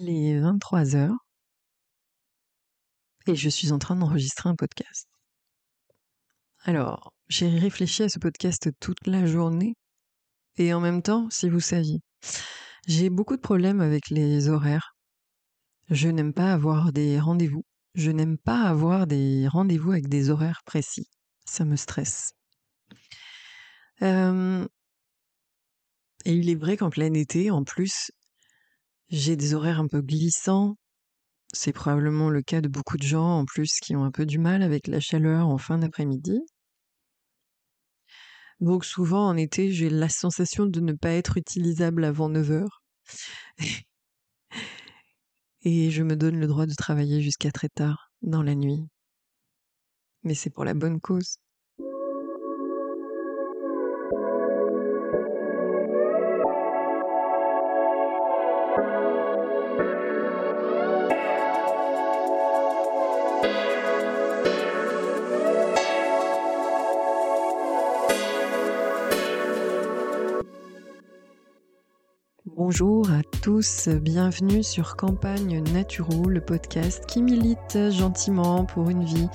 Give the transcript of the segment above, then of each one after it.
Il est 23 heures et je suis en train d'enregistrer un podcast. Alors, j'ai réfléchi à ce podcast toute la journée et en même temps, si vous saviez, j'ai beaucoup de problèmes avec les horaires. Je n'aime pas avoir des rendez-vous. Je n'aime pas avoir des rendez-vous avec des horaires précis. Ça me stresse. Euh, et il est vrai qu'en plein été, en plus, j'ai des horaires un peu glissants. C'est probablement le cas de beaucoup de gens en plus qui ont un peu du mal avec la chaleur en fin d'après-midi. Donc souvent en été, j'ai la sensation de ne pas être utilisable avant 9 heures. Et je me donne le droit de travailler jusqu'à très tard dans la nuit. Mais c'est pour la bonne cause. Bonjour à tous, bienvenue sur Campagne Naturo, le podcast qui milite gentiment pour une vie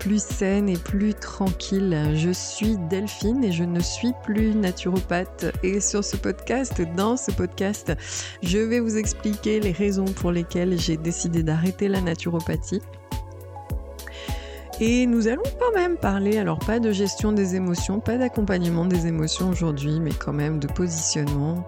plus saine et plus tranquille. Je suis Delphine et je ne suis plus naturopathe. Et sur ce podcast, dans ce podcast, je vais vous expliquer les raisons pour lesquelles j'ai décidé d'arrêter la naturopathie. Et nous allons quand même parler, alors pas de gestion des émotions, pas d'accompagnement des émotions aujourd'hui, mais quand même de positionnement,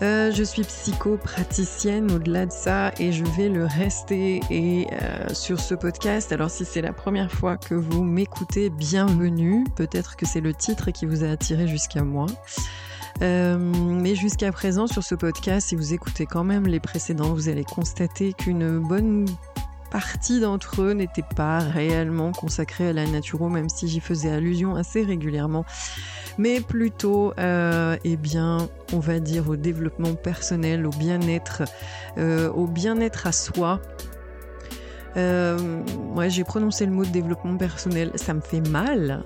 euh, je suis psychopraticienne au-delà de ça et je vais le rester et euh, sur ce podcast. Alors si c'est la première fois que vous m'écoutez, bienvenue. Peut-être que c'est le titre qui vous a attiré jusqu'à moi. Euh, mais jusqu'à présent sur ce podcast, si vous écoutez quand même les précédents, vous allez constater qu'une bonne partie d'entre eux n'étaient pas réellement consacrés à la naturo, même si j'y faisais allusion assez régulièrement, mais plutôt, euh, eh bien, on va dire au développement personnel, au bien-être, euh, au bien-être à soi. Euh, ouais, j'ai prononcé le mot développement personnel, ça me fait mal.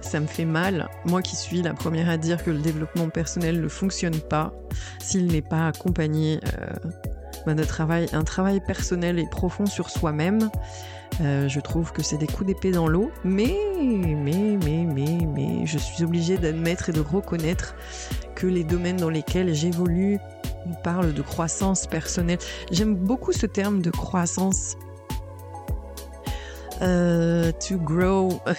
Ça me fait mal, moi qui suis la première à dire que le développement personnel ne fonctionne pas s'il n'est pas accompagné euh, bah, de travail, un travail personnel et profond sur soi-même. Euh, je trouve que c'est des coups d'épée dans l'eau, mais, mais, mais, mais, mais, je suis obligée d'admettre et de reconnaître que les domaines dans lesquels j'évolue parlent de croissance personnelle. J'aime beaucoup ce terme de croissance. Euh, to grow.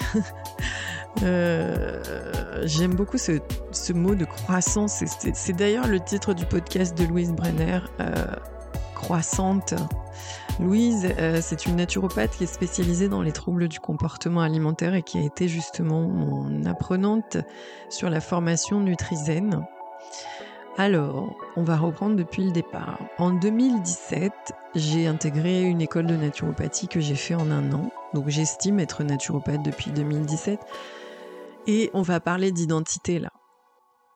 Euh, j'aime beaucoup ce, mot de croissance. C'est d'ailleurs le titre du podcast de Louise Brenner croissante. Louise, euh, c'est une naturopathe qui est spécialisée dans les troubles du comportement alimentaire et qui a été justement mon apprenante sur la formation Nutrizen. Alors, on va reprendre depuis le départ. En 2017, j'ai intégré une école de naturopathie que j'ai fait en un an. Donc j'estime être naturopathe depuis 2017. Et on va parler d'identité là.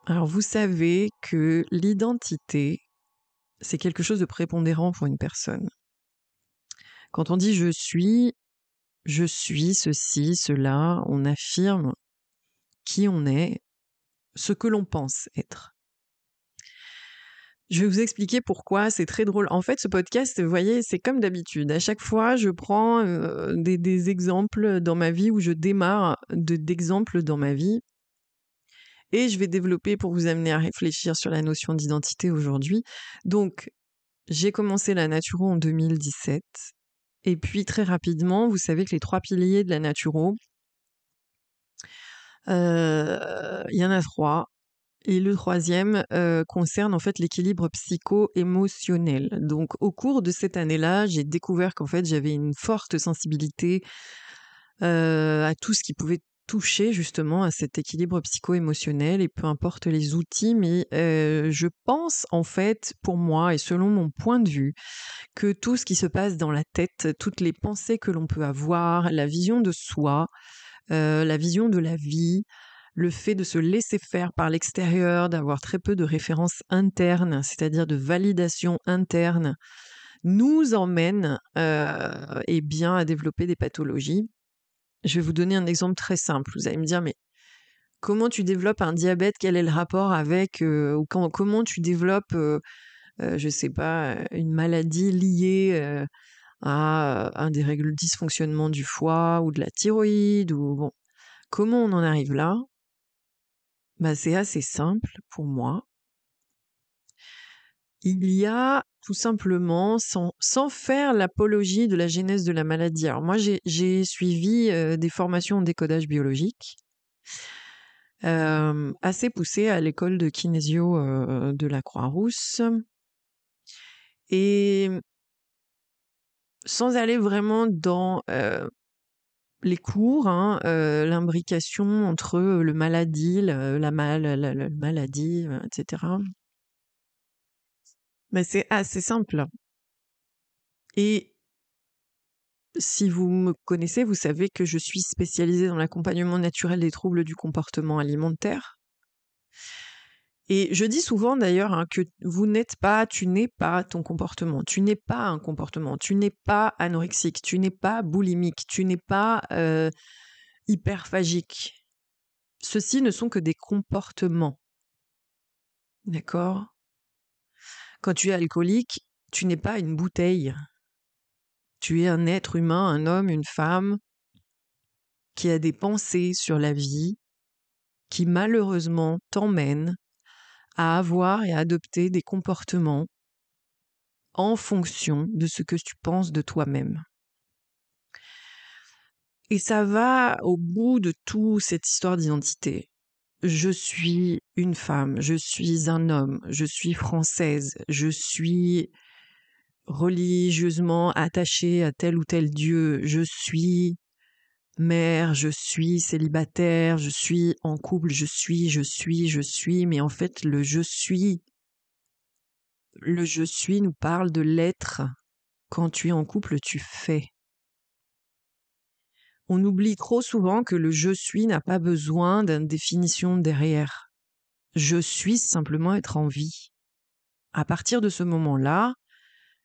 Alors vous savez que l'identité, c'est quelque chose de prépondérant pour une personne. Quand on dit je suis, je suis ceci, cela, on affirme qui on est, ce que l'on pense être. Je vais vous expliquer pourquoi, c'est très drôle. En fait, ce podcast, vous voyez, c'est comme d'habitude. À chaque fois, je prends euh, des, exemples dans ma vie où je démarre d'exemples dans ma vie et je vais développer pour vous amener à réfléchir sur la notion d'identité aujourd'hui. Donc, j'ai commencé la naturo en 2017. Et puis, très rapidement, vous savez que les trois piliers de la naturo, euh, il y en a trois. Et le troisième euh, concerne en fait l'équilibre psycho-émotionnel. Donc au cours de cette année-là, j'ai découvert qu'en fait j'avais une forte sensibilité euh, à tout ce qui pouvait toucher justement à cet équilibre psycho-émotionnel et peu importe les outils, mais euh, je pense en fait pour moi et selon mon point de vue que tout ce qui se passe dans la tête, toutes les pensées que l'on peut avoir, la vision de soi, euh, la vision de la vie, le fait de se laisser faire par l'extérieur, d'avoir très peu de références internes, c'est-à-dire de validation interne, nous emmène euh, eh bien à développer des pathologies je vais vous donner un exemple très simple. Vous allez me dire, mais comment tu développes un diabète? Quel est le rapport avec euh, ou comment tu développes euh, euh, je sais pas, une maladie liée à un dysfonctionnement du foie ou de la thyroïde ou bon. Comment on en arrive là? Bah, C'est assez simple pour moi. Il y a tout simplement, sans, faire l'apologie de la genèse de la maladie. Alors moi, j'ai suivi des formations en décodage biologique assez poussées à l'école de kinésio de la Croix-Rousse. Et sans aller vraiment dans les cours, hein, l'imbrication entre le maladie, la, maladie, etc. Mais c'est assez simple. Et si vous me connaissez, vous savez que je suis spécialisée dans l'accompagnement naturel des troubles du comportement alimentaire. Et je dis souvent d'ailleurs hein, que vous n'êtes pas, tu n'es pas ton comportement, tu n'es pas un comportement, tu n'es pas anorexique, tu n'es pas boulimique, tu n'es pas euh, hyperphagique. Ceux-ci ne sont que des comportements. D'accord? Quand tu es alcoolique, tu n'es pas une bouteille. Tu es un être humain, un homme, une femme qui a des pensées sur la vie, qui malheureusement t'emmènent à avoir et à adopter des comportements en fonction de ce que tu penses de toi-même. Et ça va au bout de toute cette histoire d'identité. Je suis une femme, je suis un homme, je suis française, je suis religieusement attachée à tel ou tel Dieu, je suis mère, je suis célibataire, je suis en couple, je suis, je suis, je suis, mais en fait le je suis, le je suis nous parle de l'être. Quand tu es en couple, tu fais. On oublie trop souvent que le je suis n'a pas besoin d'une définition derrière. Je suis simplement être en vie. À partir de ce moment-là,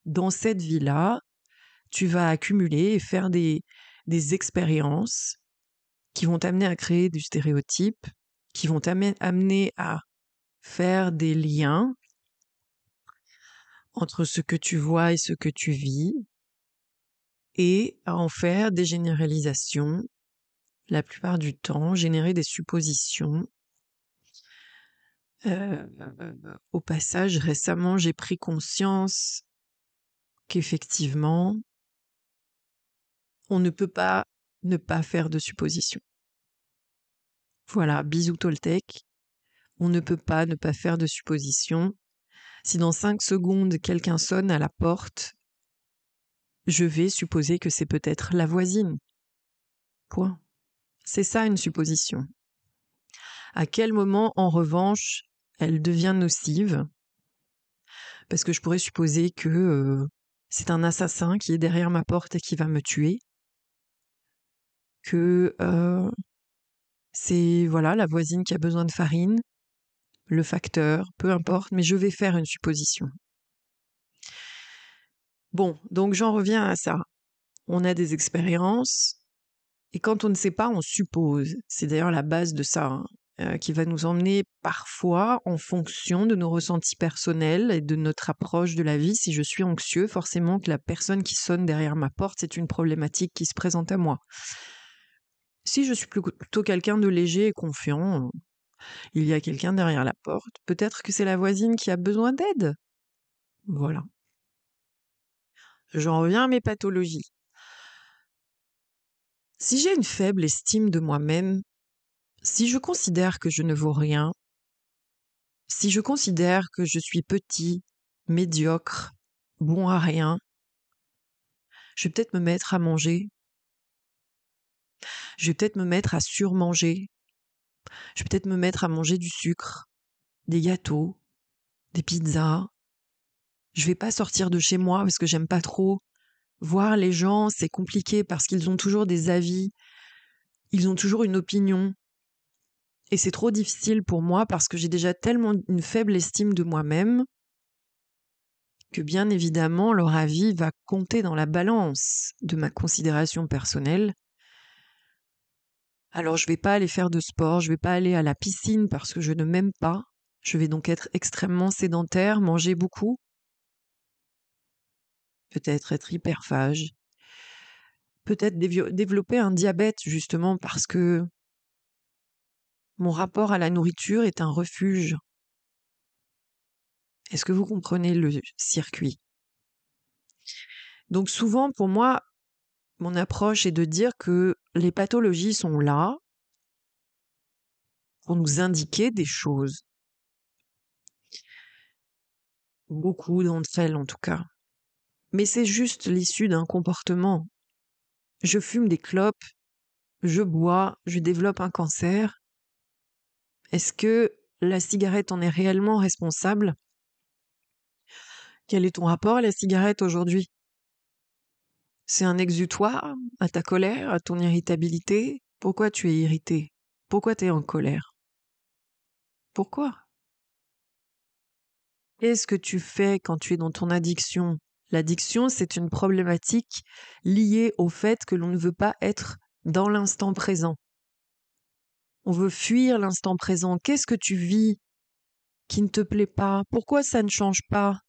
dans cette vie-là, tu vas accumuler et faire des, expériences qui vont t'amener à créer du stéréotype, qui vont t'amener à faire des liens entre ce que tu vois et ce que tu vis, et à en faire des généralisations, la plupart du temps, générer des suppositions. Euh, au passage, récemment, j'ai pris conscience qu'effectivement, on ne peut pas ne pas faire de suppositions. Voilà, bisous Toltec. On ne peut pas ne pas faire de suppositions. Si dans cinq secondes quelqu'un sonne à la porte, je vais supposer que c'est peut-être la voisine. Point. C'est ça une supposition. À quel moment, en revanche, elle devient nocive? Parce que je pourrais supposer que euh, c'est un assassin qui est derrière ma porte et qui va me tuer que c'est voilà la voisine qui a besoin de farine, le facteur, peu importe, mais je vais faire une supposition. Bon, donc j'en reviens à ça. On a des expériences, et quand on ne sait pas, on suppose. C'est d'ailleurs la base de ça, hein, qui va nous emmener parfois en fonction de nos ressentis personnels et de notre approche de la vie. Si je suis anxieux, forcément que la personne qui sonne derrière ma porte, c'est une problématique qui se présente à moi. Si je suis plutôt quelqu'un de léger et confiant, il y a quelqu'un derrière la porte, peut-être que c'est la voisine qui a besoin d'aide. Voilà. J'en reviens à mes pathologies. Si j'ai une faible estime de moi-même, si je considère que je ne vaux rien, si je considère que je suis petit, médiocre, bon à rien, je vais peut-être me mettre à manger je vais peut-être me mettre à surmanger. Je vais peut-être me mettre à manger du sucre, des gâteaux, des pizzas. Je vais pas sortir de chez moi parce que j'aime pas trop. Voir les gens, c'est compliqué parce qu'ils ont toujours des avis, ils ont toujours une opinion. Et c'est trop difficile pour moi parce que j'ai déjà tellement une faible estime de moi-même que bien évidemment leur avis va compter dans la balance de ma considération personnelle alors je vais pas aller faire de sport, je vais pas aller à la piscine parce que je ne m'aime pas. Je vais donc être extrêmement sédentaire, manger beaucoup. Peut-être être hyperphage, peut-être développer un diabète justement parce que mon rapport à la nourriture est un refuge. Est-ce que vous comprenez le circuit? Donc souvent pour moi, mon approche est de dire que les pathologies sont là pour nous indiquer des choses. Beaucoup d'entre elles en tout cas. Mais c'est juste l'issue d'un comportement. Je fume des clopes, je bois, je développe un cancer. Est-ce que la cigarette en est réellement responsable? Quel est ton rapport à la cigarette aujourd'hui? C'est un exutoire à ta colère, à ton irritabilité? Pourquoi tu es irrité? Pourquoi tu es en colère? Pourquoi? Qu'est-ce que tu fais quand tu es dans ton addiction? L'addiction, c'est une problématique liée au fait que l'on ne veut pas être dans l'instant présent. On veut fuir l'instant présent. Qu'est-ce que tu vis qui ne te plaît pas? Pourquoi ça ne change pas?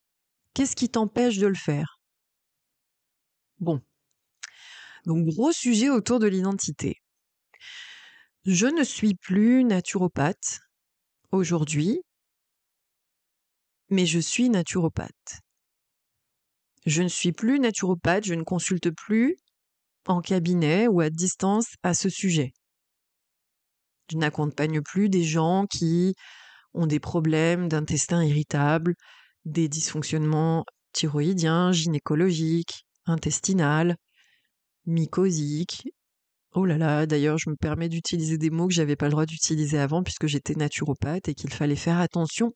Qu'est-ce qui t'empêche de le faire? Bon, donc gros sujet autour de l'identité. Je ne suis plus naturopathe aujourd'hui, mais je suis naturopathe. Je ne suis plus naturopathe, je ne consulte plus en cabinet ou à distance à ce sujet. Je n'accompagne plus des gens qui ont des problèmes d'intestin irritable, des dysfonctionnements thyroïdiens, gynécologiques, intestinales, mycosique. Oh là là, d'ailleurs, je me permets d'utiliser des mots que j'avais pas le droit d'utiliser avant puisque j'étais naturopathe et qu'il fallait faire attention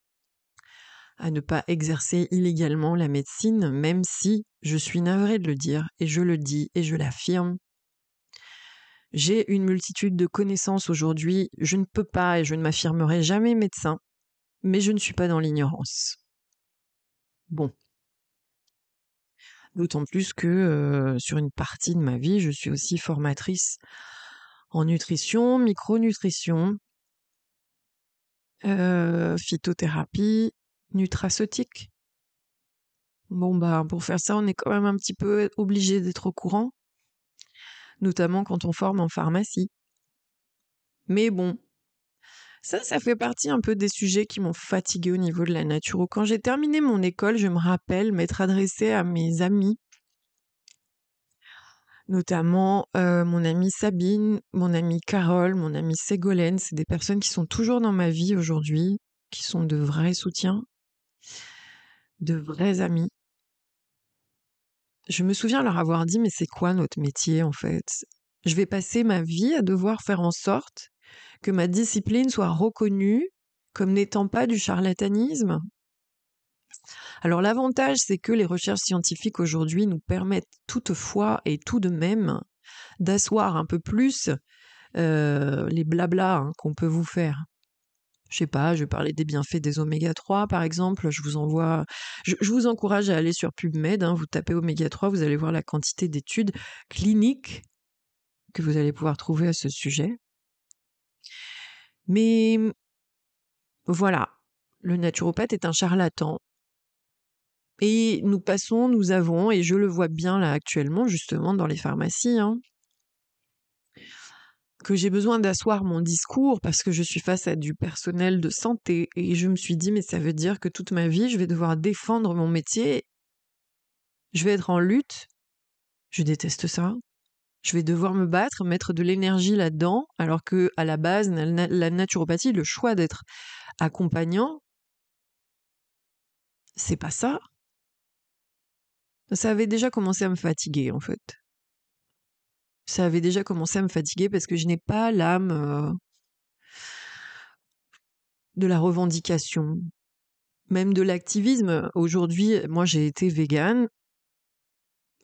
à ne pas exercer illégalement la médecine, même si je suis navrée de le dire et je le dis et je l'affirme. J'ai une multitude de connaissances aujourd'hui, je ne peux pas et je ne m'affirmerai jamais médecin, mais je ne suis pas dans l'ignorance. Bon, D'autant plus que sur une partie de ma vie, je suis aussi formatrice en nutrition, micronutrition, phytothérapie, nutraceutique. Bon bah pour faire ça, on est quand même un petit peu obligé d'être au courant, notamment quand on forme en pharmacie. Mais bon, ça, ça fait partie un peu des sujets qui m'ont fatigué au niveau de la nature. Quand j'ai terminé mon école, je me rappelle m'être adressée à mes amis, notamment euh, mon amie Sabine, mon amie Carole, mon amie Ségolène. C'est des personnes qui sont toujours dans ma vie aujourd'hui, qui sont de vrais soutiens, de vrais amis. Je me souviens leur avoir dit, mais c'est quoi notre métier en fait? Je vais passer ma vie à devoir faire en sorte que ma discipline soit reconnue comme n'étant pas du charlatanisme alors l'avantage, c'est que les recherches scientifiques aujourd'hui nous permettent toutefois et tout de même d'asseoir un peu plus euh, les blablas hein, qu'on peut vous faire. Je sais pas, je parler des bienfaits des oméga 3 par exemple. Je vous envoie, je, vous encourage à aller sur PubMed. Hein, vous tapez oméga 3, vous allez voir la quantité d'études cliniques que vous allez pouvoir trouver à ce sujet. Mais voilà, le naturopathe est un charlatan. Et nous passons, nous avons, et je le vois bien là actuellement, justement dans les pharmacies, hein, que j'ai besoin d'asseoir mon discours parce que je suis face à du personnel de santé. Et je me suis dit, mais ça veut dire que toute ma vie, je vais devoir défendre mon métier. Je vais être en lutte. Je déteste ça je vais devoir me battre, mettre de l'énergie là-dedans, alors que à la base, la naturopathie, le choix d'être accompagnant, c'est pas ça. Ça avait déjà commencé à me fatiguer, en fait. Ça avait déjà commencé à me fatiguer parce que je n'ai pas l'âme euh, de la revendication, même de l'activisme. Aujourd'hui, moi j'ai été végane,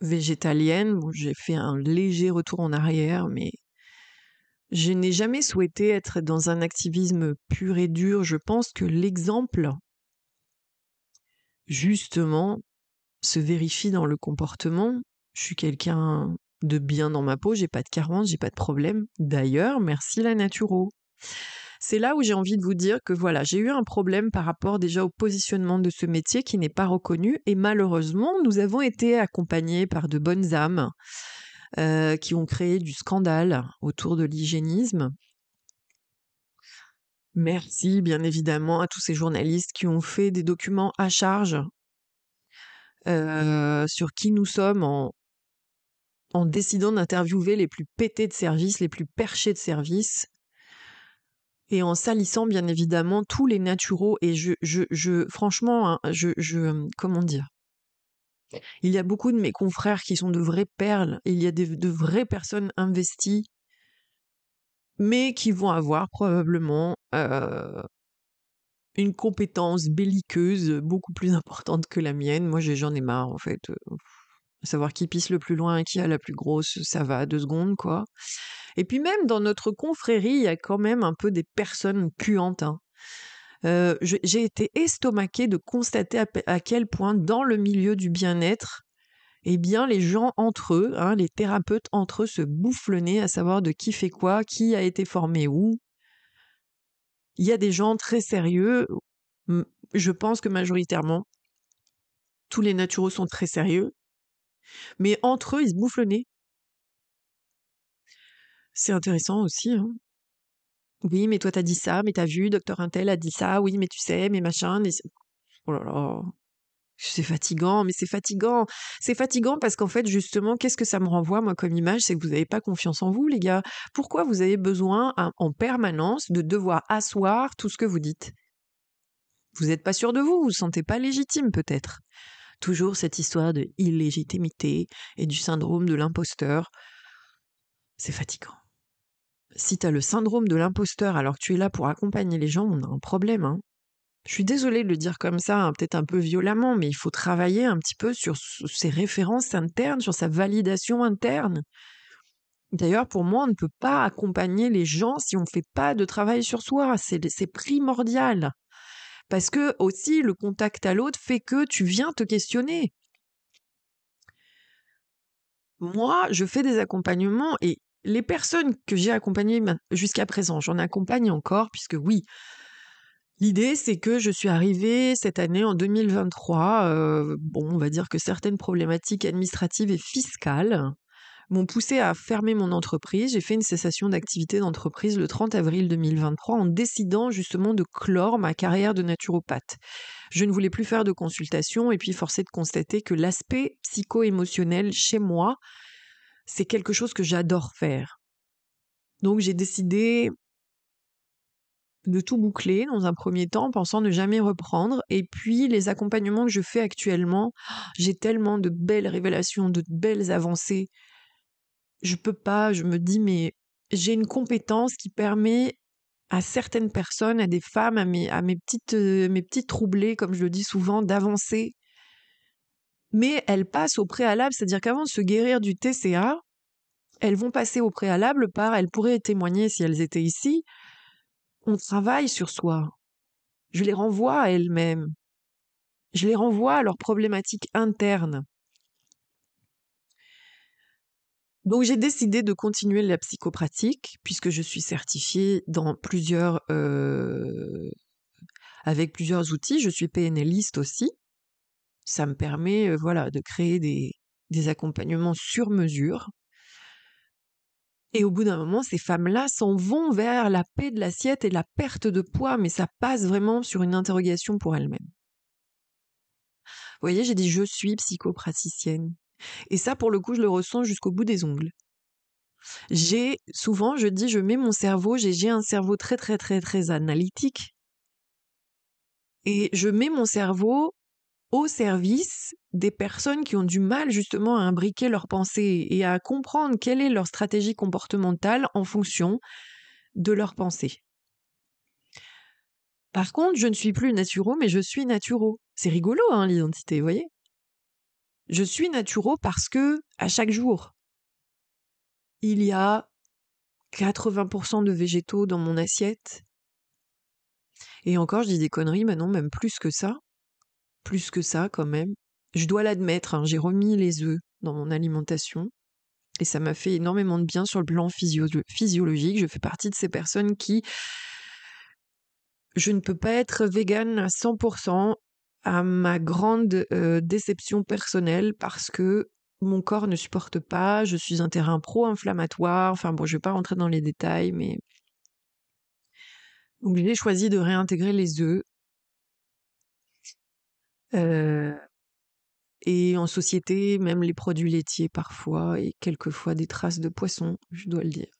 végétalienne. j'ai fait un léger retour en arrière, mais je n'ai jamais souhaité être dans un activisme pur et dur. Je pense que l'exemple, justement, se vérifie dans le comportement. Je suis quelqu'un de bien dans ma peau, j'ai pas de carence, j'ai pas de problème. D'ailleurs, merci la naturo. c'est là où j'ai envie de vous dire que voilà, j'ai eu un problème par rapport déjà au positionnement de ce métier qui n'est pas reconnu et malheureusement, nous avons été accompagnés par de bonnes âmes euh, qui ont créé du scandale autour de l'hygiénisme. Merci bien évidemment à tous ces journalistes qui ont fait des documents à charge euh, sur qui nous sommes en, en décidant d'interviewer les plus pétés de service, les plus perchés de service, et en salissant bien évidemment tous les naturaux. Et je, je, je franchement, hein, je, je, comment dire? Il y a beaucoup de mes confrères qui sont de vraies perles, il y a de vraies personnes investies, mais qui vont avoir probablement euh, une compétence belliqueuse beaucoup plus importante que la mienne. Moi, j'en ai marre, en fait. Savoir qui pisse le plus loin qui a la plus grosse, ça va deux secondes, quoi. Et puis même dans notre confrérie, il y a quand même un peu des personnes puantes. Hein. Euh, j'ai été estomaquée de constater à, quel point dans le milieu du bien-être, eh bien les gens entre eux, hein, les thérapeutes entre eux se bouffent le nez à savoir de qui fait quoi, qui a été formé où. Il y a des gens très sérieux, je pense que majoritairement, tous les naturaux sont très sérieux, mais entre eux, ils se bouffent le nez. C'est intéressant aussi. Hein. Oui, mais toi, t'as dit ça, mais t'as vu, docteur Intel a dit ça, oui, mais tu sais, mais machin. Oh là là. C'est fatigant, mais c'est fatigant. C'est fatigant parce qu'en fait, justement, qu'est-ce que ça me renvoie, moi, comme image C'est que vous n'avez pas confiance en vous, les gars. Pourquoi vous avez besoin, en permanence, de devoir asseoir tout ce que vous dites? Vous n'êtes pas sûr de vous, vous ne vous sentez pas légitime, peut-être. Toujours cette histoire de illégitimité et du syndrome de l'imposteur. C'est fatigant. Si tu le syndrome de l'imposteur alors que tu es là pour accompagner les gens, on a un problème. Hein. Je suis désolée de le dire comme ça, hein, peut-être un peu violemment, mais il faut travailler un petit peu sur ses références internes, sur sa validation interne. D'ailleurs, pour moi, on ne peut pas accompagner les gens si on ne fait pas de travail sur soi. C'est primordial. Parce que aussi, le contact à l'autre fait que tu viens te questionner. Moi, je fais des accompagnements et les personnes que j'ai accompagnées jusqu'à présent, j'en accompagne encore, puisque oui, l'idée c'est que je suis arrivée cette année en 2023, euh, bon, on va dire que certaines problématiques administratives et fiscales m'ont poussé à fermer mon entreprise. J'ai fait une cessation d'activité d'entreprise le 30 avril 2023 en décidant justement de clore ma carrière de naturopathe. Je ne voulais plus faire de consultation et puis forcé de constater que l'aspect psycho-émotionnel chez moi, c'est quelque chose que j'adore faire. Donc j'ai décidé de tout boucler dans un premier temps, pensant ne jamais reprendre. Et puis les accompagnements que je fais actuellement, j'ai tellement de belles révélations, de belles avancées je peux pas, je me dis, mais j'ai une compétence qui permet à certaines personnes, à des femmes, à mes, à mes petites, euh, mes petites troublées, comme je le dis souvent, d'avancer. Mais elles passent au préalable, c'est-à-dire qu'avant de se guérir du TCA, elles vont passer au préalable par, elles pourraient témoigner si elles étaient ici, on travaille sur soi. Je les renvoie à elles-mêmes. Je les renvoie à leurs problématiques internes. Donc j'ai décidé de continuer la psychopratique puisque je suis certifiée dans plusieurs euh, avec plusieurs outils. Je suis PNListe aussi. Ça me permet euh, voilà de créer des, des accompagnements sur mesure. Et au bout d'un moment, ces femmes-là s'en vont vers la paix de l'assiette et la perte de poids, mais ça passe vraiment sur une interrogation pour elles-mêmes. Vous voyez, j'ai dit je suis psychopraticienne. Et ça, pour le coup, je le ressens jusqu'au bout des ongles. J'ai souvent, je dis, je mets mon cerveau, j'ai un cerveau très très très très analytique, et je mets mon cerveau au service des personnes qui ont du mal justement à imbriquer leurs pensées et à comprendre quelle est leur stratégie comportementale en fonction de leurs pensées. Par contre, je ne suis plus naturo, mais je suis naturo. C'est rigolo, hein, l'identité, vous voyez? Je suis naturo parce que à chaque jour, il y a 80% de végétaux dans mon assiette. Et encore, je dis des conneries, mais non, même plus que ça. Plus que ça, quand même. Je dois l'admettre, hein, j'ai remis les œufs dans mon alimentation. Et ça m'a fait énormément de bien sur le plan physiologique. Je fais partie de ces personnes qui je ne peux pas être végane à 100% à ma grande euh, déception personnelle parce que mon corps ne supporte pas, je suis un terrain pro-inflammatoire, enfin bon, je vais pas rentrer dans les détails, mais... Donc j'ai choisi de réintégrer les œufs. Euh, et en société, même les produits laitiers parfois, et quelquefois des traces de poisson, je dois le dire.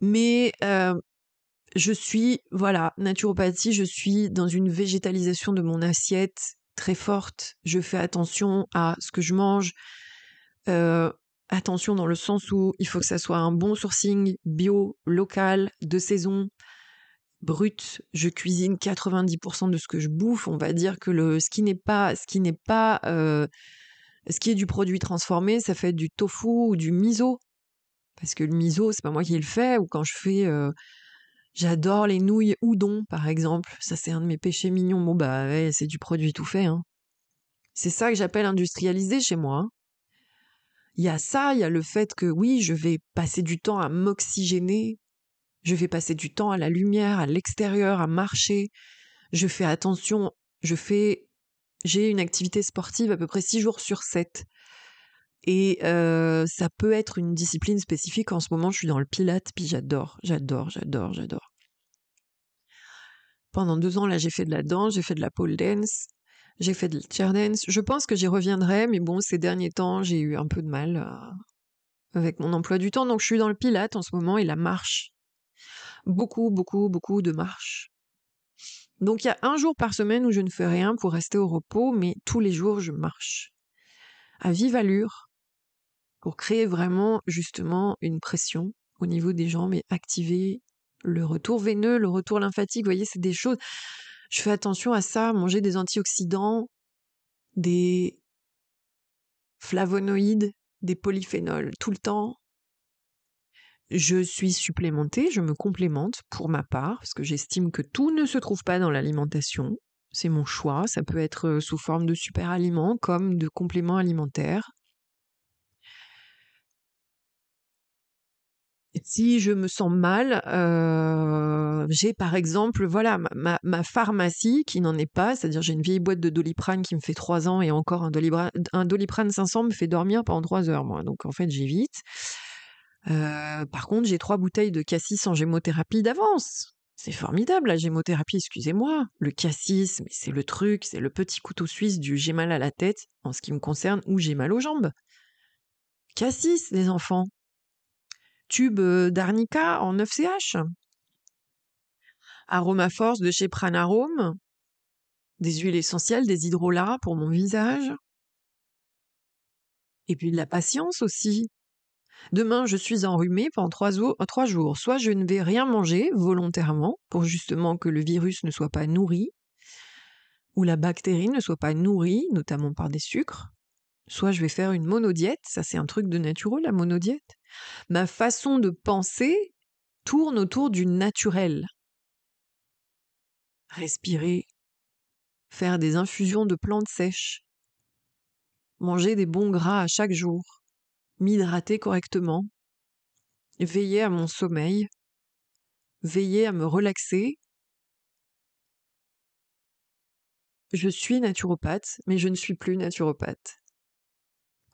Mais euh, je suis, voilà, naturopathie, je suis dans une végétalisation de mon assiette très forte. Je fais attention à ce que je mange. Euh, attention dans le sens où il faut que ça soit un bon sourcing bio, local, de saison, brut. Je cuisine 90% de ce que je bouffe. On va dire que le, ce qui n'est pas, ce qui n'est pas, euh, ce qui est du produit transformé, ça fait du tofu ou du miso. Parce que le miso, c'est pas moi qui le fais. Ou quand je fais euh, J'adore les nouilles udon, par exemple. Ça, c'est un de mes péchés mignons. Bon, bah, ouais, c'est du produit tout fait. Hein. C'est ça que j'appelle industrialisé chez moi. Hein. Il y a ça, il y a le fait que oui, je vais passer du temps à m'oxygéner. Je vais passer du temps à la lumière, à l'extérieur, à marcher. Je fais attention. Je fais. J'ai une activité sportive à peu près six jours sur 7. Et euh, ça peut être une discipline spécifique. En ce moment, je suis dans le pilate, puis j'adore, j'adore, j'adore, j'adore. Pendant deux ans, là, j'ai fait de la danse, j'ai fait de la pole dance, j'ai fait de la chair dance. Je pense que j'y reviendrai, mais bon, ces derniers temps, j'ai eu un peu de mal euh, avec mon emploi du temps. Donc, je suis dans le pilate en ce moment et la marche. Beaucoup, beaucoup, beaucoup de marche. Donc, il y a un jour par semaine où je ne fais rien pour rester au repos, mais tous les jours, je marche. À vive allure, pour créer vraiment justement une pression au niveau des jambes et activer le retour veineux, le retour lymphatique. Vous voyez, c'est des choses. Je fais attention à ça, manger des antioxydants, des flavonoïdes, des polyphénols tout le temps. Je suis supplémentée, je me complémente pour ma part, parce que j'estime que tout ne se trouve pas dans l'alimentation. C'est mon choix, ça peut être euh, sous forme de super aliments comme de compléments alimentaires. Si je me sens mal, euh, j'ai par exemple, voilà, ma, pharmacie qui n'en est pas, c'est-à-dire j'ai une vieille boîte de doliprane qui me fait 3 ans et encore un doliprane, un doliprane 500 me fait dormir pendant 3 heures, moi. Donc en fait, j'évite. Euh, par contre, j'ai trois bouteilles de cassis en gémothérapie d'avance. C'est formidable la gémothérapie, excusez-moi. Le cassis, c'est le truc, c'est le petit couteau suisse du j'ai mal à la tête en ce qui me concerne ou j'ai mal aux jambes. Cassis, les enfants tube d'arnica en 9CH. Aromaforce de chez Pranarome. Des huiles essentielles, des hydrolats pour mon visage. Et puis de la patience aussi. Demain, je suis enrhumée pendant trois, trois jours. Soit je ne vais rien manger volontairement pour justement que le virus ne soit pas nourri, ou la bactérie ne soit pas nourrie, notamment par des sucres. Soit je vais faire une monodiète, ça c'est un truc de naturel, la monodiète. Ma façon de penser tourne autour du naturel. Respirer, faire des infusions de plantes sèches, manger des bons gras à chaque jour, m'hydrater correctement, veiller à mon sommeil, veiller à me relaxer. Je suis naturopathe, mais je ne suis plus naturopathe.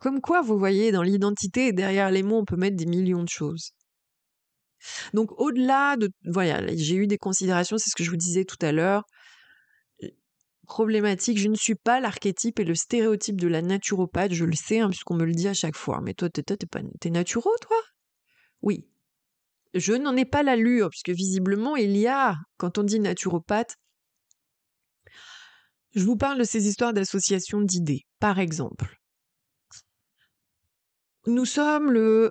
Comme quoi, vous voyez, dans l'identité derrière les mots, on peut mettre des millions de choses. Donc au-delà de... Voilà, j'ai eu des considérations, c'est ce que je vous disais tout à l'heure. Problématique, je ne suis pas l'archétype et le stéréotype de la naturopathe, je le sais, hein, puisqu'on me le dit à chaque fois. Mais toi, t'es, pas, t'es naturo, toi? Oui. Je n'en ai pas l'allure, puisque visiblement, il y a, quand on dit naturopathe, je vous parle de ces histoires d'association d'idées. Par exemple, nous sommes le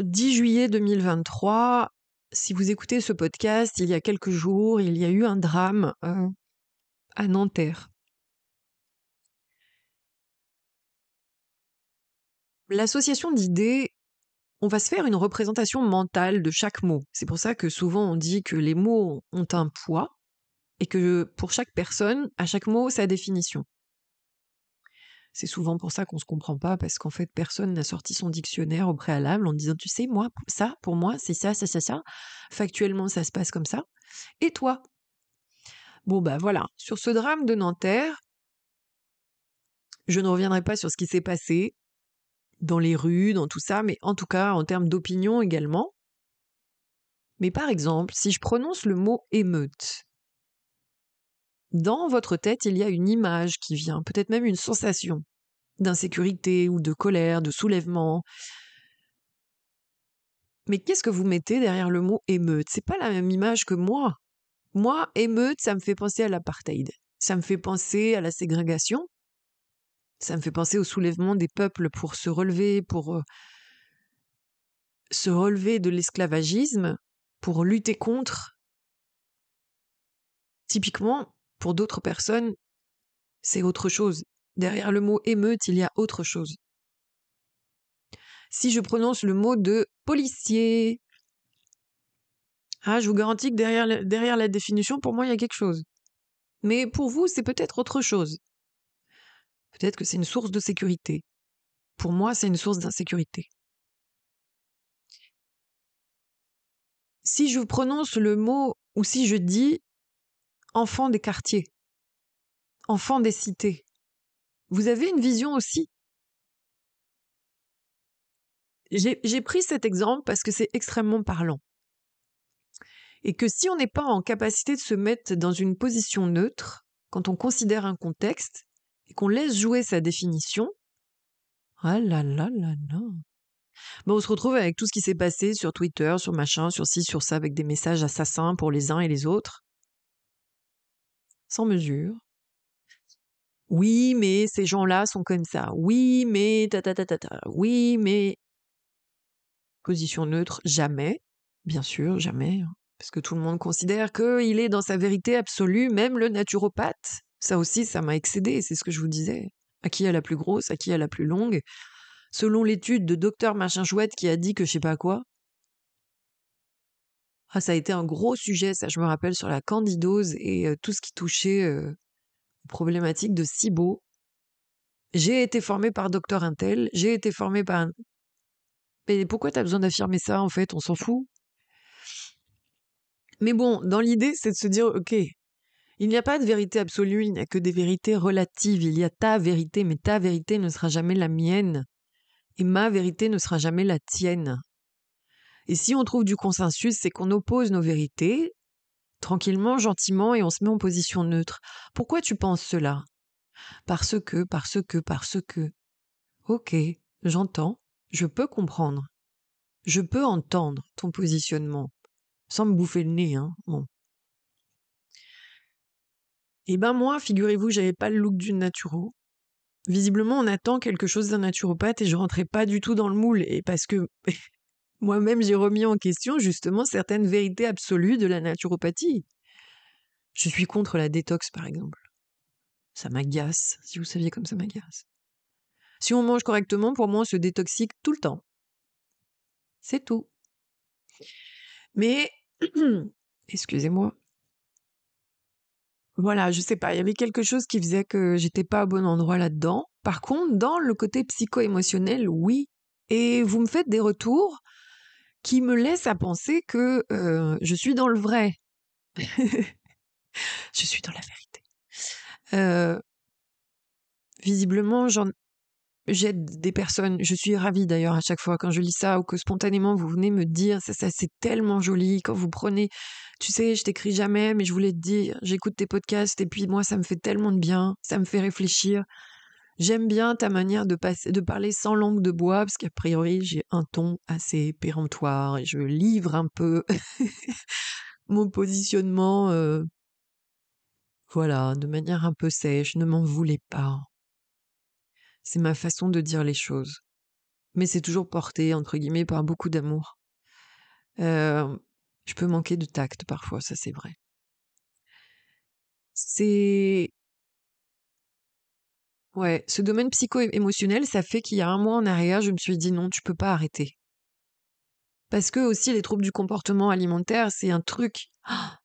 10 juillet 2023. Si vous écoutez ce podcast, il y a quelques jours, il y a eu un drame euh, à Nanterre. L'association d'idées, on va se faire une représentation mentale de chaque mot. C'est pour ça que souvent on dit que les mots ont un poids et que pour chaque personne, à chaque mot, sa définition. C'est souvent pour ça qu'on se comprend pas, parce qu'en fait, personne n'a sorti son dictionnaire au préalable en disant, tu sais, moi, ça, pour moi, c'est ça, ça, ça, ça. Factuellement, ça se passe comme ça. Et toi? Bon, ben voilà, sur ce drame de Nanterre, je ne reviendrai pas sur ce qui s'est passé dans les rues, dans tout ça, mais en tout cas en termes d'opinion également. Mais par exemple, si je prononce le mot émeute, dans votre tête, il y a une image qui vient, peut-être même une sensation d'insécurité ou de colère, de soulèvement. Mais qu'est-ce que vous mettez derrière le mot émeute? C'est pas la même image que moi. Moi, émeute, ça me fait penser à l'apartheid. Ça me fait penser à la ségrégation. Ça me fait penser au soulèvement des peuples pour se relever, pour euh, se relever de l'esclavagisme, pour lutter contre. Typiquement, pour d'autres personnes, c'est autre chose. Derrière le mot émeute, il y a autre chose. Si je prononce le mot de policier, ah, je vous garantis que derrière, derrière la définition, pour moi, il y a quelque chose. Mais pour vous, c'est peut-être autre chose. Peut-être que c'est une source de sécurité. Pour moi, c'est une source d'insécurité. Si je prononce le mot ou si je dis enfant des quartiers, enfant des cités, vous avez une vision aussi? J'ai pris cet exemple parce que c'est extrêmement parlant. Et que si on n'est pas en capacité de se mettre dans une position neutre, quand on considère un contexte, et qu'on laisse jouer sa définition, ah là là là là. on se retrouve avec tout ce qui s'est passé sur Twitter, sur machin, sur ci, sur ça, avec des messages assassins pour les uns et les autres. Sans mesure. Oui, mais ces gens-là sont comme ça. Oui, mais ta ta ta ta ta. Oui, mais position neutre, jamais. Bien sûr, jamais. Hein. Parce que tout le monde considère qu'il est dans sa vérité absolue, même le naturopathe. Ça aussi, ça m'a excédé, c'est ce que je vous disais. À qui a la plus grosse, à qui a la plus longue? Selon l'étude de docteur machin chouette qui a dit que je sais pas quoi. Ah, ça a été un gros sujet, ça, je me rappelle, sur la candidose et tout ce qui touchait euh, aux problématiques de SIBO. J'ai été formée par docteur Intel, j'ai été formée par... Mais pourquoi t'as besoin d'affirmer ça, en fait? On s'en fout. Mais bon, dans l'idée, c'est de se dire, ok, il n'y a pas de vérité absolue, il n'y a que des vérités relatives. Il y a ta vérité, mais ta vérité ne sera jamais la mienne. Et ma vérité ne sera jamais la tienne. Et si on trouve du consensus, c'est qu'on oppose nos vérités, tranquillement, gentiment, et on se met en position neutre. Pourquoi tu penses cela? Parce que, parce que, parce que. Ok, j'entends, je peux comprendre. Je peux entendre ton positionnement, sans me bouffer le nez, hein. Bon. Eh ben moi, figurez-vous, j'avais pas le look d'une naturo. Visiblement, on attend quelque chose d'un naturopathe et je rentrais pas du tout dans le moule. Et parce que moi-même, j'ai remis en question justement certaines vérités absolues de la naturopathie. Je suis contre la détox, par exemple. Ça m'agace, si vous saviez comme ça m'agace. Si on mange correctement, pour moi, on se détoxique tout le temps. C'est tout. Mais, excusez-moi, voilà, je sais pas, il y avait quelque chose qui faisait que j'étais pas au bon endroit là-dedans. Par contre, dans le côté psycho-émotionnel, oui. Et vous me faites des retours qui me laissent à penser que je suis dans le vrai. je suis dans la vérité. Visiblement, j'aide des personnes. Je suis ravie d'ailleurs à chaque fois quand je lis ça ou que spontanément vous venez me dire ça, ça c'est tellement joli quand vous prenez. Tu sais, je t'écris jamais, mais je voulais te dire, j'écoute tes podcasts et puis moi ça me fait tellement de bien, ça me fait réfléchir. J'aime bien ta manière de, passer, de parler sans langue de bois, parce qu'a priori j'ai un ton assez péremptoire et je livre un peu mon positionnement, euh, voilà, de manière un peu sèche. Ne m'en voulez pas. C'est ma façon de dire les choses. Mais c'est toujours porté, entre guillemets, par beaucoup d'amour. Euh, je peux manquer de tact parfois, ça c'est vrai. C'est... Ouais, ce domaine psycho-émotionnel, ça fait qu'il y a un mois en arrière, je me suis dit non, tu peux pas arrêter. Parce que aussi les troubles du comportement alimentaire, c'est un truc.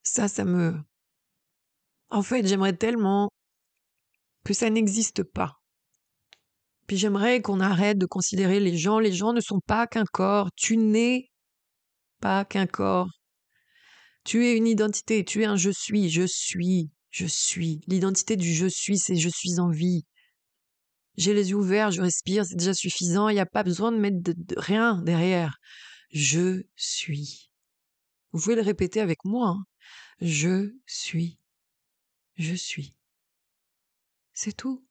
ça, ça me. En fait, j'aimerais tellement que ça n'existe pas. Puis j'aimerais qu'on arrête de considérer les gens. Les gens ne sont pas qu'un corps. Tu n'es pas qu'un corps. Tu es une identité, tu es un je suis, je suis, je suis. L'identité du je suis, c'est je suis en vie. J'ai les yeux ouverts, je respire, c'est déjà suffisant, il n'y a pas besoin de mettre de, rien derrière. Je suis. Vous pouvez le répéter avec moi. Hein. Je suis. Je suis. C'est tout.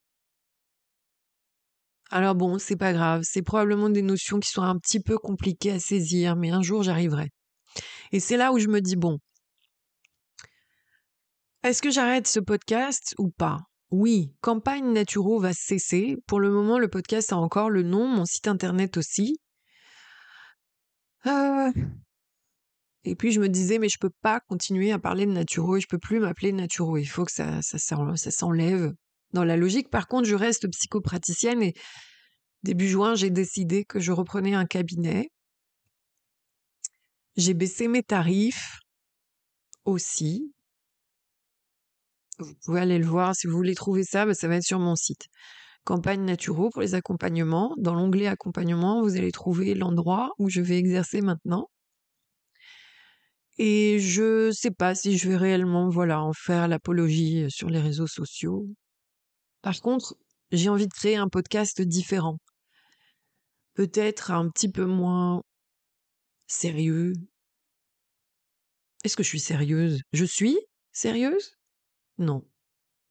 Alors bon, c'est pas grave, c'est probablement des notions qui sont un petit peu compliquées à saisir, mais un jour j'arriverai. Et c'est là où je me dis bon, est-ce que j'arrête ce podcast ou pas? Oui, Campagne Naturo va cesser. Pour le moment, le podcast a encore le nom, mon site internet aussi. Euh, et puis je me disais, mais je peux pas continuer à parler de Naturo je peux plus m'appeler Naturo. Il faut que ça, ça, ça s'enlève. Dans la logique, par contre, je reste psychopraticienne et début juin, j'ai décidé que je reprenais un cabinet. J'ai baissé mes tarifs aussi. Vous pouvez aller le voir si vous voulez trouver ça, bah, ça va être sur mon site. Campagne Naturo pour les accompagnements. Dans l'onglet accompagnement, vous allez trouver l'endroit où je vais exercer maintenant. Et je sais pas si je vais réellement, voilà, en faire l'apologie sur les réseaux sociaux. Par contre, j'ai envie de créer un podcast différent. Peut-être un petit peu moins sérieux. Est-ce que je suis sérieuse? Je suis sérieuse? Non.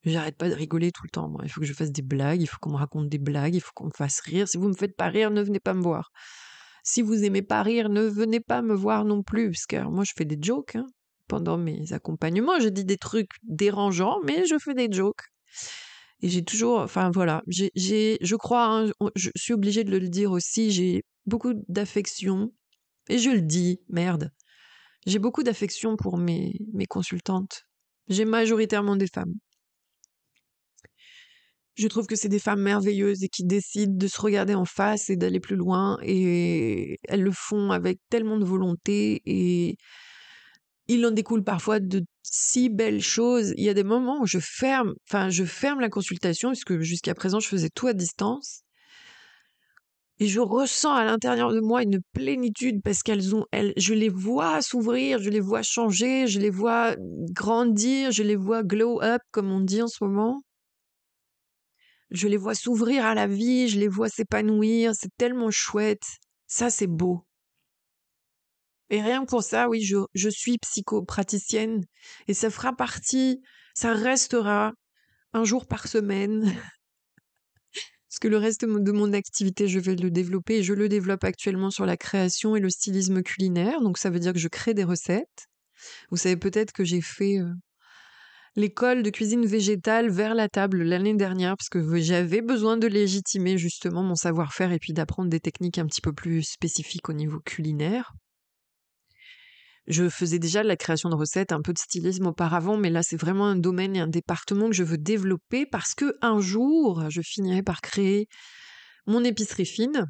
J'arrête pas de rigoler tout le temps. Il faut que je fasse des blagues, il faut qu'on me raconte des blagues, il faut qu'on me fasse rire. Si vous me faites pas rire, ne venez pas me voir. Si vous aimez pas rire, ne venez pas me voir non plus, parce que moi je fais des jokes hein, pendant mes accompagnements. Je dis des trucs dérangeants, mais je fais des jokes. Et j'ai toujours, enfin voilà, j'ai, je crois, hein, je suis obligée de le dire aussi, j'ai beaucoup d'affection, et je le dis, merde, j'ai beaucoup d'affection pour mes, mes consultantes. J'ai majoritairement des femmes. Je trouve que c'est des femmes merveilleuses et qui décident de se regarder en face et d'aller plus loin, et elles le font avec tellement de volonté, et il en découle parfois de si belles choses. Il y a des moments où je ferme, enfin, je ferme la consultation, puisque jusqu'à présent, je faisais tout à distance. Et je ressens à l'intérieur de moi une plénitude parce qu'elles ont, elles, je les vois s'ouvrir, je les vois changer, je les vois grandir, je les vois glow up, comme on dit en ce moment. Je les vois s'ouvrir à la vie, je les vois s'épanouir, c'est tellement chouette. Ça, c'est beau. Et rien que pour ça, oui, je, je suis psychopraticienne et ça fera partie, ça restera un jour par semaine. Parce que le reste de mon activité, je vais le développer je le développe actuellement sur la création et le stylisme culinaire. Donc ça veut dire que je crée des recettes. Vous savez peut-être que j'ai fait euh, l'école de cuisine végétale vers la table l'année dernière parce que j'avais besoin de légitimer justement mon savoir-faire et puis d'apprendre des techniques un petit peu plus spécifiques au niveau culinaire. Je faisais déjà de la création de recettes, un peu de stylisme auparavant, mais là c'est vraiment un domaine et un département que je veux développer parce que un jour je finirai par créer mon épicerie fine,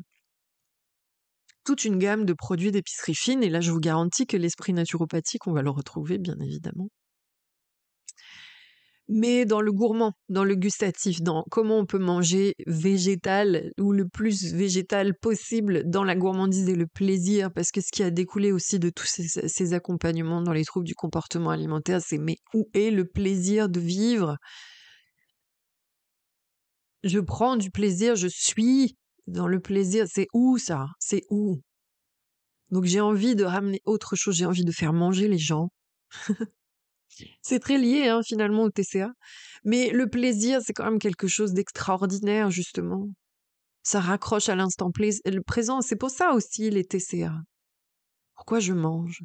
toute une gamme de produits d'épicerie fine, et là je vous garantis que l'esprit naturopathique, on va le retrouver bien évidemment mais dans le gourmand, dans le gustatif, dans comment on peut manger végétal ou le plus végétal possible dans la gourmandise et le plaisir, parce que ce qui a découlé aussi de tous ces, accompagnements dans les troubles du comportement alimentaire, c'est mais où est le plaisir de vivre? Je prends du plaisir, je suis dans le plaisir, c'est où ça? C'est où? Donc j'ai envie de ramener autre chose, j'ai envie de faire manger les gens. C'est très lié hein, finalement au TCA. Mais le plaisir, c'est quand même quelque chose d'extraordinaire, justement. Ça raccroche à l'instant présent. C'est pour ça aussi les TCA. Pourquoi je mange?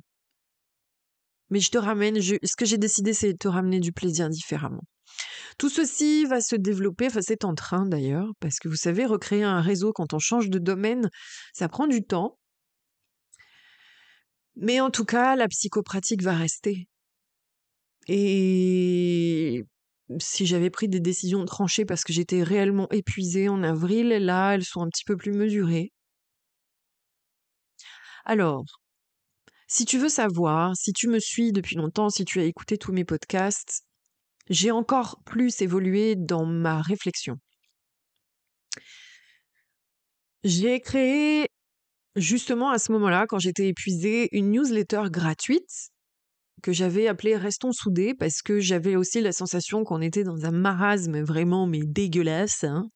Mais je te ramène, ce que j'ai décidé, c'est de te ramener du plaisir différemment. Tout ceci va se développer, enfin c'est en train d'ailleurs, parce que vous savez, recréer un réseau quand on change de domaine, ça prend du temps. Mais en tout cas, la psychopratique va rester. Et si j'avais pris des décisions tranchées parce que j'étais réellement épuisée en avril, là, elles sont un petit peu plus mesurées. Alors, si tu veux savoir, si tu me suis depuis longtemps, si tu as écouté tous mes podcasts, j'ai encore plus évolué dans ma réflexion. J'ai créé justement à ce moment-là, quand j'étais épuisée, une newsletter gratuite que j'avais appelé Restons soudés parce que j'avais aussi la sensation qu'on était dans un marasme vraiment mais dégueulasse hein.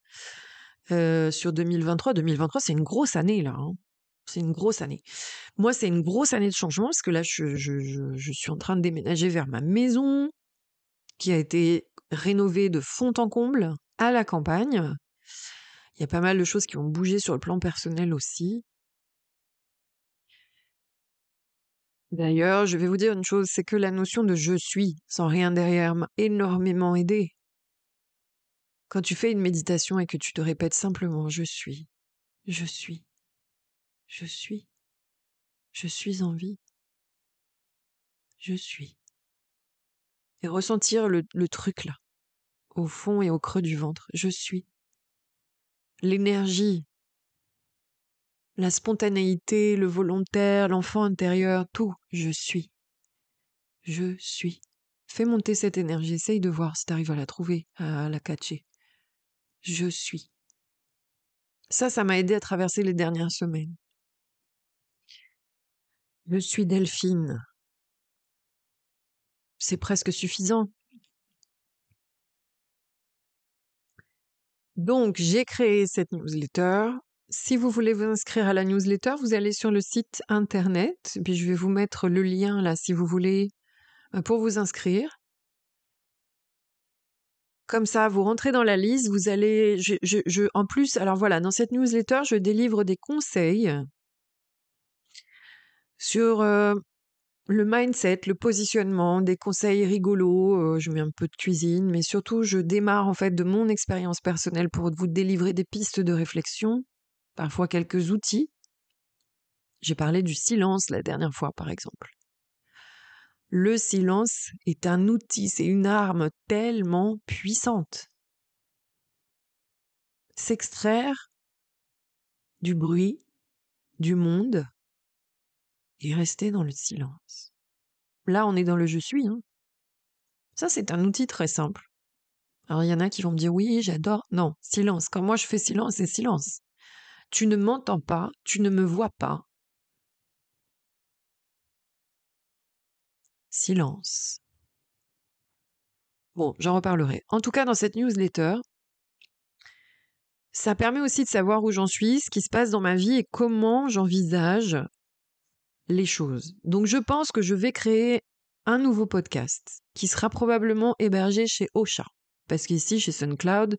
euh, sur 2023. 2023, c'est une grosse année là. Hein. C'est une grosse année. Moi, c'est une grosse année de changement parce que là, je, je, suis en train de déménager vers ma maison qui a été rénovée de fond en comble à la campagne. Il y a pas mal de choses qui ont bougé sur le plan personnel aussi. D'ailleurs, je vais vous dire une chose, c'est que la notion de je suis sans rien derrière m'a énormément aidé. Quand tu fais une méditation et que tu te répètes simplement je suis, je suis, je suis, je suis en vie, je suis. Et ressentir le, truc là, au fond et au creux du ventre, je suis. L'énergie la spontanéité, le volontaire, l'enfant intérieur, tout, je suis. Je suis. Fais monter cette énergie, essaye de voir si tu arrives à la trouver, à la catcher. Je suis. Ça, ça m'a aidé à traverser les dernières semaines. Je suis Delphine. C'est presque suffisant. Donc, j'ai créé cette newsletter si vous voulez vous inscrire à la newsletter, vous allez sur le site internet, puis je vais vous mettre le lien là si vous voulez euh, pour vous inscrire. Comme ça, vous rentrez dans la liste, vous allez, en plus, alors voilà, dans cette newsletter, je délivre des conseils sur euh, le mindset, le positionnement, des conseils rigolos, euh, je mets un peu de cuisine, mais surtout je démarre en fait de mon expérience personnelle pour vous délivrer des pistes de réflexion parfois quelques outils. J'ai parlé du silence la dernière fois, par exemple. Le silence est un outil, c'est une arme tellement puissante. S'extraire du bruit, du monde, et rester dans le silence. Là, on est dans le je suis. Hein. Ça, c'est un outil très simple. Alors, il y en a qui vont me dire oui, j'adore. Non, silence. Quand moi je fais silence, c'est silence. Tu ne m'entends pas, tu ne me vois pas. Silence. Bon, j'en reparlerai. En tout cas, dans cette newsletter, ça permet aussi de savoir où j'en suis, ce qui se passe dans ma vie et comment j'envisage les choses. Donc je pense que je vais créer un nouveau podcast qui sera probablement hébergé chez Ocha. Parce qu'ici, chez SunCloud,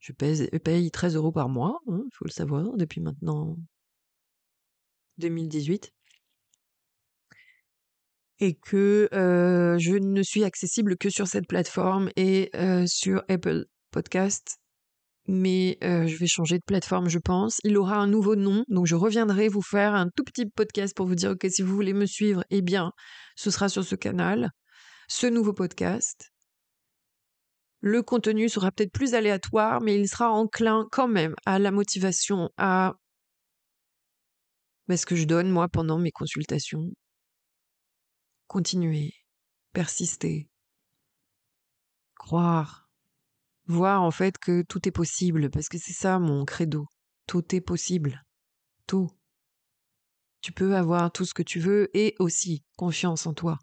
je paye, 13 euros par mois, il hein, faut le savoir, depuis maintenant 2018. Et que euh, je ne suis accessible que sur cette plateforme et euh, sur Apple Podcast. Mais euh, je vais changer de plateforme, je pense. Il aura un nouveau nom, donc je reviendrai vous faire un tout petit podcast pour vous dire que si vous voulez me suivre, eh bien, ce sera sur ce canal, ce nouveau podcast. Le contenu sera peut-être plus aléatoire, mais il sera enclin quand même à la motivation, à ce que je donne moi pendant mes consultations. Continuer, persister, croire, voir en fait que tout est possible, parce que c'est ça mon credo. Tout est possible. Tout. Tu peux avoir tout ce que tu veux et aussi confiance en toi.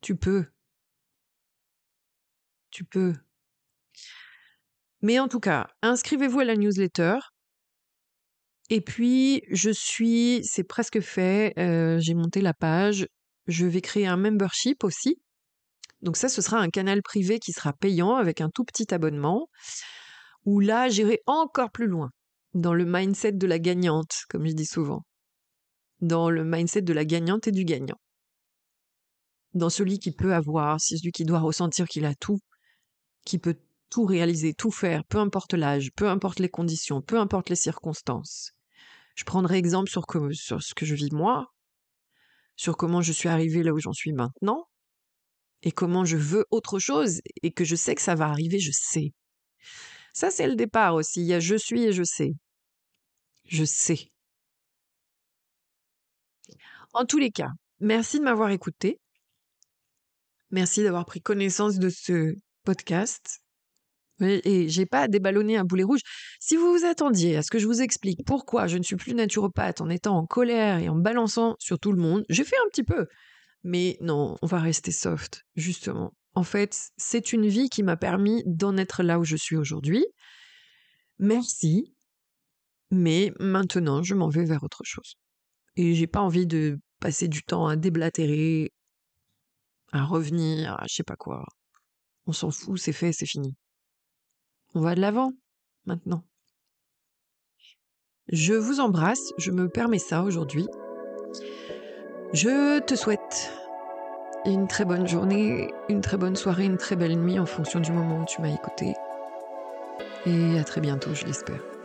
Tu peux. Tu peux. Mais en tout cas, inscrivez-vous à la newsletter. Et puis, je suis, c'est presque fait, euh, j'ai monté la page. Je vais créer un membership aussi. Donc ça, ce sera un canal privé qui sera payant avec un tout petit abonnement, où là, j'irai encore plus loin dans le mindset de la gagnante, comme je dis souvent. Dans le mindset de la gagnante et du gagnant. Dans celui qui peut avoir, celui qui doit ressentir qu'il a tout, qui peut tout réaliser, tout faire, peu importe l'âge, peu importe les conditions, peu importe les circonstances. Je prendrai exemple sur, ce que je vis moi, sur comment je suis arrivée là où j'en suis maintenant, et comment je veux autre chose, et que je sais que ça va arriver, je sais. Ça, c'est le départ aussi. Il y a je suis et je sais. Je sais. En tous les cas, merci de m'avoir écouté. Merci d'avoir pris connaissance de ce podcast. Et j'ai pas déballonné un boulet rouge. Si vous vous attendiez à ce que je vous explique pourquoi je ne suis plus naturopathe en étant en colère et en balançant sur tout le monde, j'ai fait un petit peu. Mais non, on va rester soft, justement. En fait, c'est une vie qui m'a permis d'en être là où je suis aujourd'hui. Merci. Mais maintenant, je m'en vais vers autre chose. Et j'ai pas envie de passer du temps à déblatérer, à revenir, à je sais pas quoi. On s'en fout, c'est fait, c'est fini. On va de l'avant, maintenant. Je vous embrasse, je me permets ça aujourd'hui. Je te souhaite une très bonne journée, une très bonne soirée, une très belle nuit en fonction du moment où tu m'as écouté. Et à très bientôt, je l'espère.